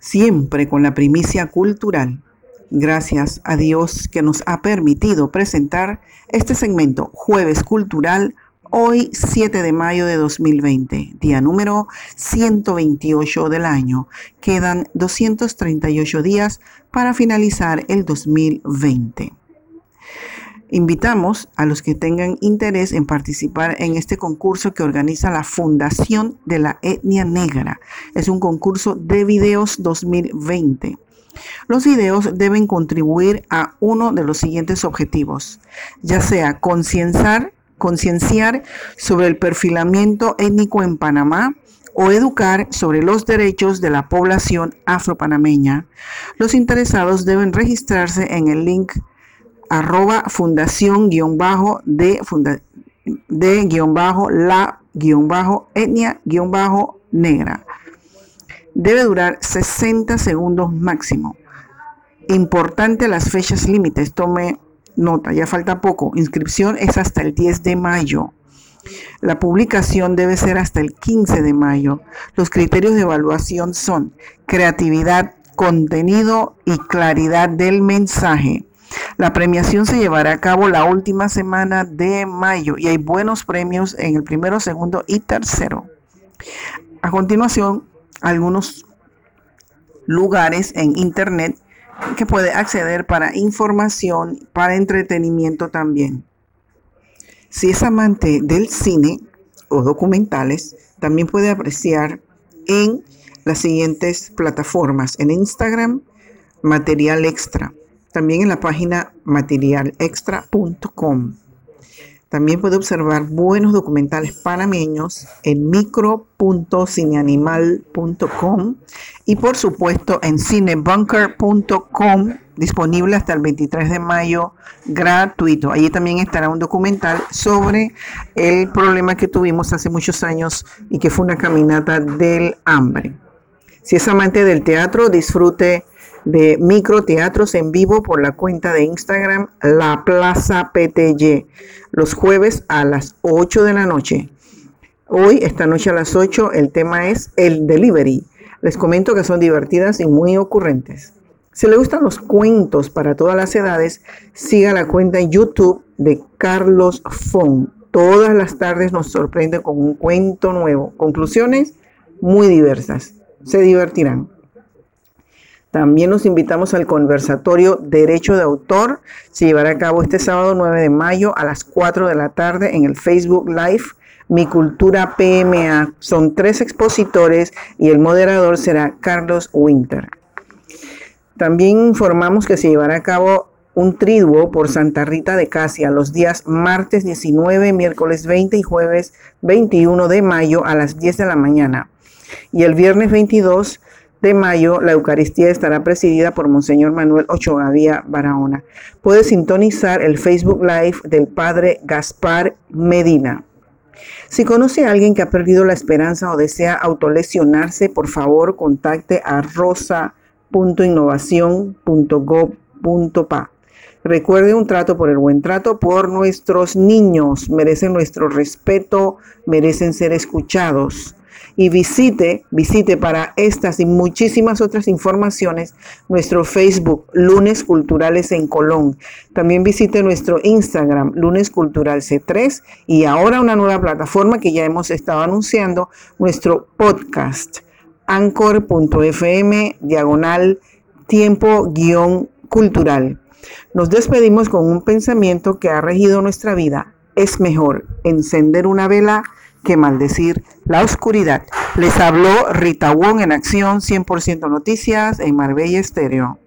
siempre con la primicia cultural. Gracias a Dios que nos ha permitido presentar este segmento Jueves Cultural hoy 7 de mayo de 2020, día número 128 del año. Quedan 238 días para finalizar el 2020. Invitamos a los que tengan interés en participar en este concurso que organiza la Fundación de la Etnia Negra. Es un concurso de videos 2020. Los videos deben contribuir a uno de los siguientes objetivos, ya sea concienciar, concienciar sobre el perfilamiento étnico en Panamá, o educar sobre los derechos de la población afropanameña. Los interesados deben registrarse en el link arroba fundación guion bajo de, de guion bajo la guion bajo etnia guion bajo negra. Debe durar 60 segundos máximo. Importante las fechas límites. Tome nota, ya falta poco. Inscripción es hasta el 10 de mayo. La publicación debe ser hasta el 15 de mayo. Los criterios de evaluación son creatividad, contenido y claridad del mensaje. La premiación se llevará a cabo la última semana de mayo y hay buenos premios en el primero, segundo y tercero. A continuación, algunos lugares en internet que puede acceder para información, para entretenimiento también. Si es amante del cine o documentales, también puede apreciar en las siguientes plataformas. En Instagram, material extra también en la página materialextra.com. También puede observar buenos documentales panameños en micro.cineanimal.com y por supuesto en cinebunker.com, disponible hasta el 23 de mayo, gratuito. Allí también estará un documental sobre el problema que tuvimos hace muchos años y que fue una caminata del hambre. Si es amante del teatro, disfrute de microteatros en vivo por la cuenta de Instagram La Plaza PTY, los jueves a las 8 de la noche. Hoy, esta noche a las 8, el tema es el delivery. Les comento que son divertidas y muy ocurrentes. Si le gustan los cuentos para todas las edades, siga la cuenta en YouTube de Carlos Fon. Todas las tardes nos sorprende con un cuento nuevo. Conclusiones muy diversas. Se divertirán. También nos invitamos al conversatorio Derecho de Autor. Se llevará a cabo este sábado 9 de mayo a las 4 de la tarde en el Facebook Live Mi Cultura PMA. Son tres expositores y el moderador será Carlos Winter. También informamos que se llevará a cabo un triduo por Santa Rita de Casia los días martes 19, miércoles 20 y jueves 21 de mayo a las 10 de la mañana. Y el viernes 22 de mayo, la Eucaristía estará presidida por Monseñor Manuel Ochogavía Barahona. Puede sintonizar el Facebook Live del Padre Gaspar Medina. Si conoce a alguien que ha perdido la esperanza o desea autolesionarse, por favor contacte a rosa.innovación.gov.pa. Recuerde un trato por el buen trato por nuestros niños. Merecen nuestro respeto, merecen ser escuchados y visite, visite para estas y muchísimas otras informaciones nuestro Facebook Lunes Culturales en Colón. También visite nuestro Instagram Lunes Cultural C3 y ahora una nueva plataforma que ya hemos estado anunciando, nuestro podcast anchor.fm diagonal tiempo guion cultural. Nos despedimos con un pensamiento que ha regido nuestra vida. Es mejor encender una vela que maldecir la oscuridad. Les habló Rita Wong en Acción 100% Noticias en Marbella Estéreo.